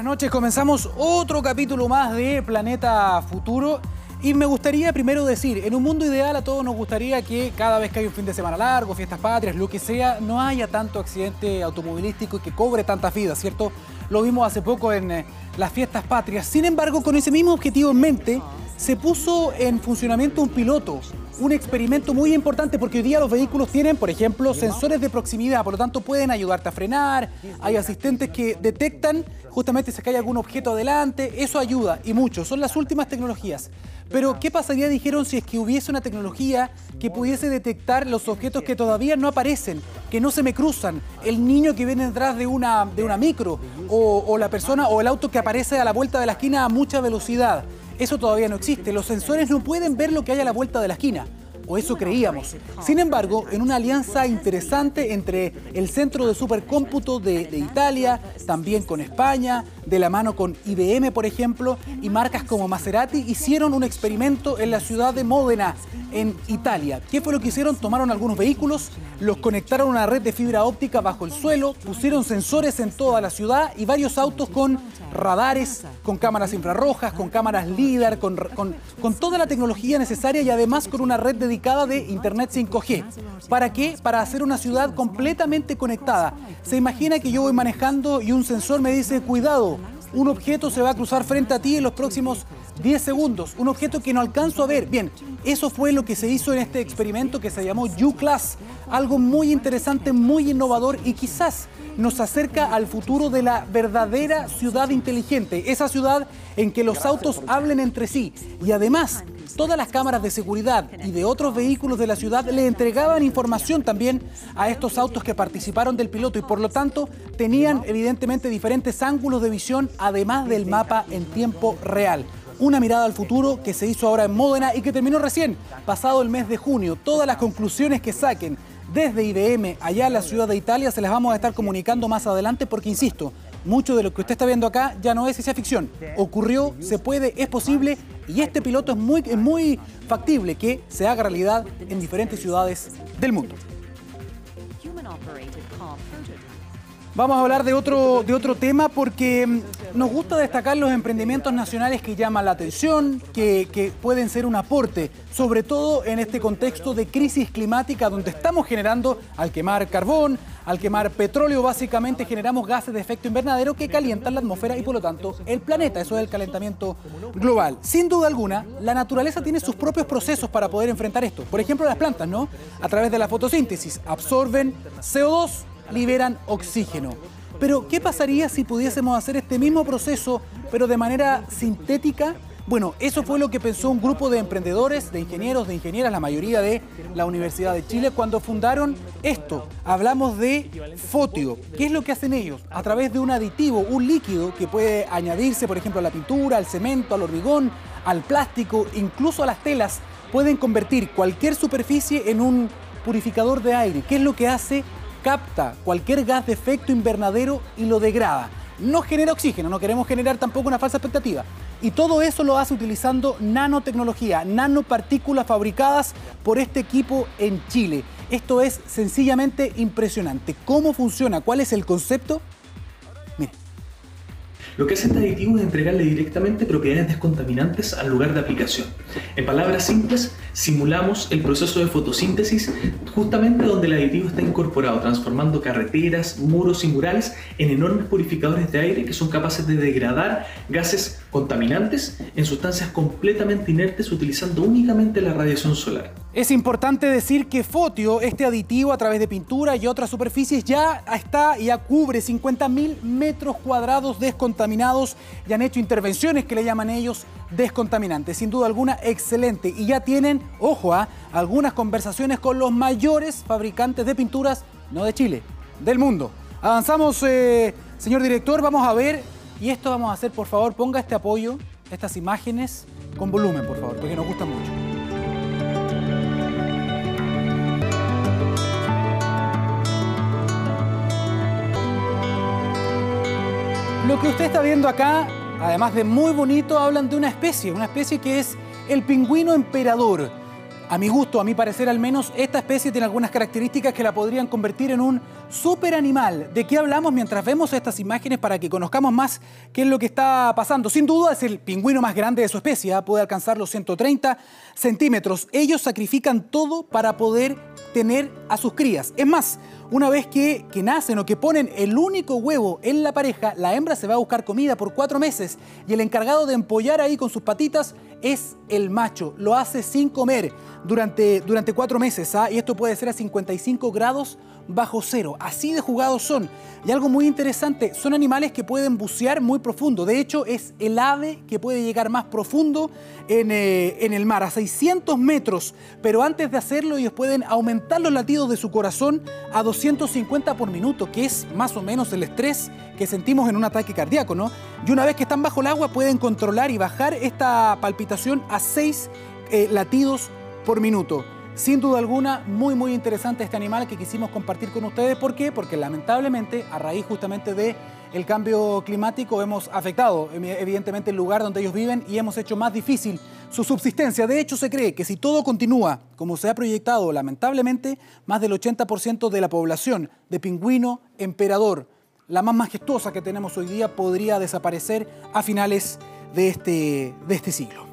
buenas noches. Comenzamos otro capítulo más de Planeta Futuro. Y me gustaría primero decir, en un mundo ideal a todos nos gustaría que cada vez que hay un fin de semana largo, fiestas patrias, lo que sea, no haya tanto accidente automovilístico y que cobre tantas vidas, ¿cierto? Lo vimos hace poco en eh, las fiestas patrias. Sin embargo, con ese mismo objetivo en mente, se puso en funcionamiento un piloto, un experimento muy importante porque hoy día los vehículos tienen, por ejemplo, sensores de proximidad, por lo tanto pueden ayudarte a frenar, hay asistentes que detectan justamente si hay algún objeto adelante, eso ayuda y mucho, son las últimas tecnologías. Pero, ¿qué pasaría, dijeron, si es que hubiese una tecnología que pudiese detectar los objetos que todavía no aparecen, que no se me cruzan? El niño que viene detrás de una, de una micro, o la persona o el auto que aparece a la vuelta de la esquina a mucha velocidad. Eso todavía no existe. Los sensores no pueden ver lo que hay a la vuelta de la esquina o eso creíamos. Sin embargo, en una alianza interesante entre el Centro de Supercómputo de, Italia, también con España, de la mano con IBM, por ejemplo, y marcas como Maserati, hicieron un experimento en la ciudad de Módena, en Italia. ¿Qué fue lo que hicieron? Tomaron algunos vehículos, los conectaron a una red de fibra óptica bajo el suelo, pusieron sensores en toda la ciudad y varios autos con radares, con cámaras infrarrojas, con cámaras LIDAR, con, con, con toda la tecnología necesaria y además con una red dedicada de Internet 5G. ¿Para qué? Para hacer una ciudad completamente conectada. Se imagina que yo voy manejando y un sensor me dice, cuidado, un objeto se va a cruzar frente a ti en los próximos 10 segundos, un objeto que no alcanzo a ver. Bien, eso fue lo que se hizo en este experimento que se llamó U-Class, algo muy interesante, muy innovador y quizás nos acerca al futuro de la verdadera ciudad inteligente, esa ciudad en que los autos hablen entre sí. Y además todas las cámaras de seguridad y de otros vehículos de la ciudad le entregaban información también a estos autos que participaron del piloto y por lo tanto tenían evidentemente diferentes ángulos de visión además del mapa en tiempo real. Una mirada al futuro que se hizo ahora en Módena y que terminó recién, pasado el mes de junio. Todas las conclusiones que saquen desde IBM allá en la ciudad de Italia se las vamos a estar comunicando más adelante porque, insisto, mucho de lo que usted está viendo acá ya no es ciencia ficción. Ocurrió, se puede, es posible y este piloto es muy, es muy factible que se haga realidad en diferentes ciudades del mundo. Vamos a hablar de otro, de otro tema porque mm, nos gusta destacar los emprendimientos nacionales que llaman la atención, que, que, pueden ser un aporte, sobre todo en este contexto de crisis climática donde estamos generando, al quemar carbón, al quemar petróleo, básicamente generamos gases de efecto invernadero que calientan la atmósfera y por lo tanto el planeta. Eso es el calentamiento global. Sin duda alguna, la naturaleza tiene sus propios procesos para poder enfrentar esto. Por ejemplo, las plantas, ¿no? A través de la fotosíntesis absorben CO2 liberan oxígeno. Pero, ¿qué pasaría si pudiésemos hacer este mismo proceso, pero de manera sintética? Bueno, eso fue lo que pensó un grupo de emprendedores, de ingenieros, de ingenieras, la mayoría de la Universidad de Chile, cuando fundaron esto. Hablamos de Fotio. ¿Qué es lo que hacen ellos? A través de un aditivo, un líquido que puede añadirse, por ejemplo, a la pintura, al cemento, al hormigón, al plástico, incluso a las telas, pueden convertir cualquier superficie en un purificador de aire. ¿Qué es lo que hace? Capta cualquier gas de efecto invernadero y lo degrada. No genera oxígeno, no queremos generar tampoco una falsa expectativa. Y todo eso lo hace utilizando nanotecnología, nanopartículas fabricadas por este equipo en Chile. Esto es sencillamente impresionante. ¿Cómo funciona? ¿Cuál es el concepto? Lo que hace este aditivo es entregarle directamente propiedades descontaminantes al lugar de aplicación. En palabras simples, simulamos el proceso de fotosíntesis justamente donde el aditivo está incorporado, transformando carreteras, muros y murales en enormes purificadores de aire que son capaces de degradar gases contaminantes en sustancias completamente inertes utilizando únicamente la radiación solar. Es importante decir que Fotio, este aditivo a través de pintura y otras superficies, ya está, ya cubre 50.000 metros cuadrados descontaminados y han hecho intervenciones que le llaman ellos descontaminantes. Sin duda alguna, excelente. Y ya tienen, ojo, a ¿ah? algunas conversaciones con los mayores fabricantes de pinturas, no de Chile, del mundo. Avanzamos, eh, señor director, vamos a ver. Y esto vamos a hacer, por favor, ponga este apoyo, estas imágenes, con volumen, por favor, porque nos gusta mucho. Lo que usted está viendo acá, además de muy bonito, hablan de una especie, una especie que es el pingüino emperador. A mi gusto, a mi parecer al menos, esta especie tiene algunas características que la podrían convertir en un super animal. ¿De qué hablamos mientras vemos estas imágenes para que conozcamos más qué es lo que está pasando? Sin duda es el pingüino más grande de su especie, ¿ah? puede alcanzar los 130 centímetros. Ellos sacrifican todo para poder tener a sus crías. Es más, una vez que, que, nacen o que ponen el único huevo en la pareja, la hembra se va a buscar comida por cuatro meses y el encargado de empollar ahí con sus patitas es el macho. Lo hace sin comer durante, durante cuatro meses ¿ah? y esto puede ser a 55 grados bajo cero. Así de jugados son. Y algo muy interesante, son animales que pueden bucear muy profundo. De hecho, es el ave que puede llegar más profundo en, eh, en, el mar, a 600 metros. Pero antes de hacerlo, ellos pueden aumentar los latidos de su corazón a 250 por minuto, que es más o menos el estrés que sentimos en un ataque cardíaco, ¿no? Y una vez que están bajo el agua, pueden controlar y bajar esta palpitación a 6 eh, latidos por minuto. Sin duda alguna, muy muy interesante este animal que quisimos compartir con ustedes. ¿Por qué? Porque lamentablemente, a raíz justamente de el cambio climático, hemos afectado evidentemente el lugar donde ellos viven y hemos hecho más difícil su subsistencia. De hecho, se cree que si todo continúa como se ha proyectado, lamentablemente, más del 80% de la población de pingüino emperador, la más majestuosa que tenemos hoy día, podría desaparecer a finales de este, de este siglo.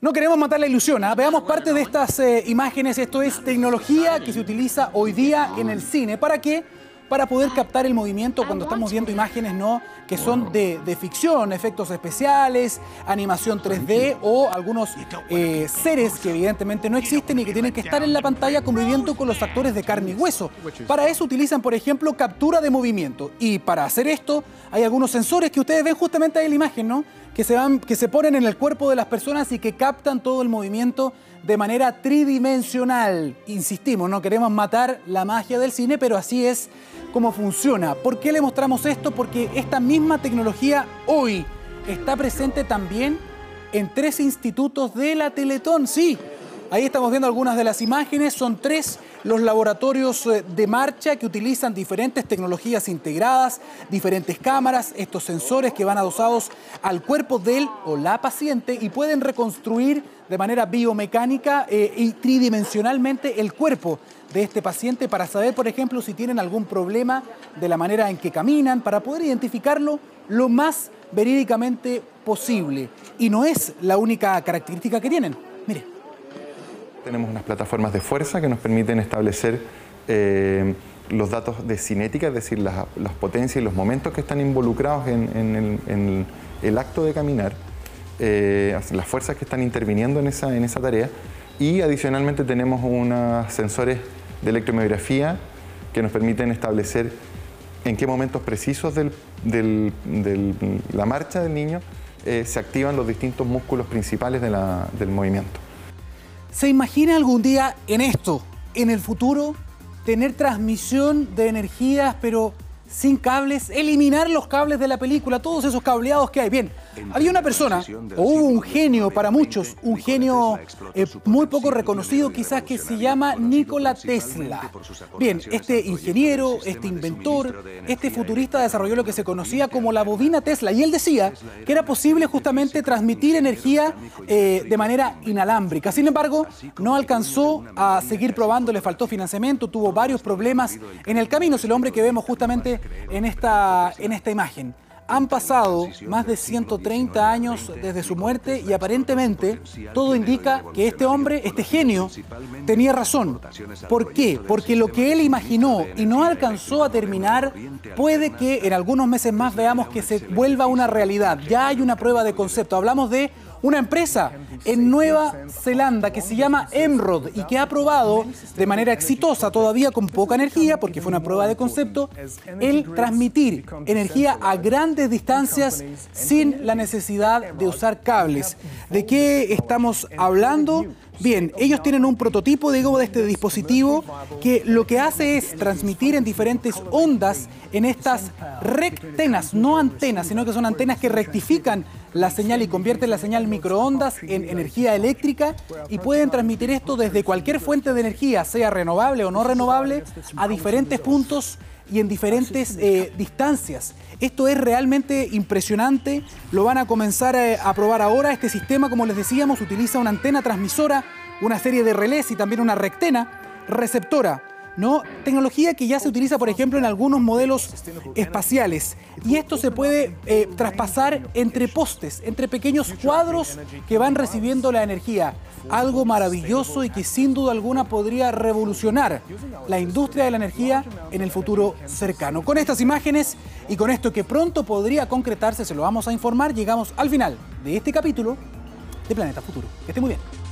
No queremos matar la ilusión, ¿eh? veamos parte de estas eh, imágenes. Esto es tecnología que se utiliza hoy día en el cine. ¿Para qué? Para poder captar el movimiento cuando estamos viendo imágenes ¿no? que son de, de ficción, efectos especiales, animación 3D o algunos eh, seres que evidentemente no existen y que tienen que estar en la pantalla conviviendo con los actores de carne y hueso. Para eso utilizan, por ejemplo, captura de movimiento. Y para hacer esto hay algunos sensores que ustedes ven justamente ahí en la imagen, ¿no? que se, van, que se ponen en el cuerpo de las personas y que captan todo el movimiento de manera tridimensional. Insistimos, no queremos matar la magia del cine, pero así es como funciona. ¿Por qué le mostramos esto? Porque esta misma tecnología hoy está presente también en tres institutos de la Teletón. Sí, ahí estamos viendo algunas de las imágenes, son tres los laboratorios eh, de marcha que utilizan diferentes tecnologías integradas, diferentes cámaras, estos sensores que van adosados al cuerpo del o la paciente y pueden reconstruir de manera biomecánica eh, y tridimensionalmente el cuerpo de este paciente para saber, por ejemplo, si tienen algún problema de la manera en que caminan, para poder identificarlo lo más verídicamente posible. Y no es la única característica que tienen. Mire. Tenemos unas plataformas de fuerza que nos permiten establecer eh, los datos de cinética, es decir, las, potencias y los momentos que están involucrados en, el, acto de caminar, eh, las fuerzas que están interviniendo en esa, en esa tarea. Y adicionalmente tenemos unos sensores de electromiografía que nos permiten establecer en qué momentos precisos de la marcha del niño eh, se activan los distintos músculos principales del movimiento. ¿Se imagina algún día en esto, en el futuro, tener transmisión de energías, pero sin cables, eliminar los cables de la película, todos esos cableados que hay. Bien, había una persona, o hubo un genio para muchos, un genio eh, muy poco reconocido quizás que se llama Nikola Tesla. Bien, este ingeniero, este inventor, este futurista desarrolló lo que se conocía como la bobina Tesla y él decía que era posible justamente transmitir energía eh, de manera inalámbrica. Sin embargo, no alcanzó a seguir probando, le faltó financiamiento, tuvo varios problemas en el camino. Es el hombre que vemos justamente en esta, en esta imagen. Han pasado más de 130 años desde su muerte y aparentemente todo indica que este hombre, este genio, tenía razón. ¿Por qué? Porque lo que él imaginó y no alcanzó a terminar, puede que en algunos meses más veamos que se vuelva una realidad. Ya hay una prueba de concepto. Hablamos de una empresa en Nueva Zelanda que se llama Emrod y que ha probado de manera exitosa, todavía con poca energía, porque fue una prueba de concepto, el transmitir energía a grandes distancias sin la necesidad de usar cables. ¿De qué estamos hablando? Bien, ellos tienen un prototipo, de este dispositivo que lo que hace es transmitir en diferentes ondas en estas rectenas, no antenas, sino que son antenas que rectifican la señal y convierten la señal microondas en energía eléctrica y pueden transmitir esto desde cualquier fuente de energía, sea renovable o no renovable, a diferentes puntos y en diferentes eh, distancias. Esto es realmente impresionante, lo van a comenzar eh, a probar ahora. Este sistema, como les decíamos, utiliza una antena transmisora, una serie de relés y también una rectena receptora ¿no? Tecnología que ya se utiliza, por ejemplo, en algunos modelos espaciales. Y esto se puede eh, traspasar entre postes, entre pequeños cuadros que van recibiendo la energía. Algo maravilloso y que sin duda alguna podría revolucionar la industria de la energía en el futuro cercano. Con estas imágenes y con esto que pronto podría concretarse, se lo vamos a informar, llegamos al final de este capítulo de Planeta Futuro. Que esté muy bien.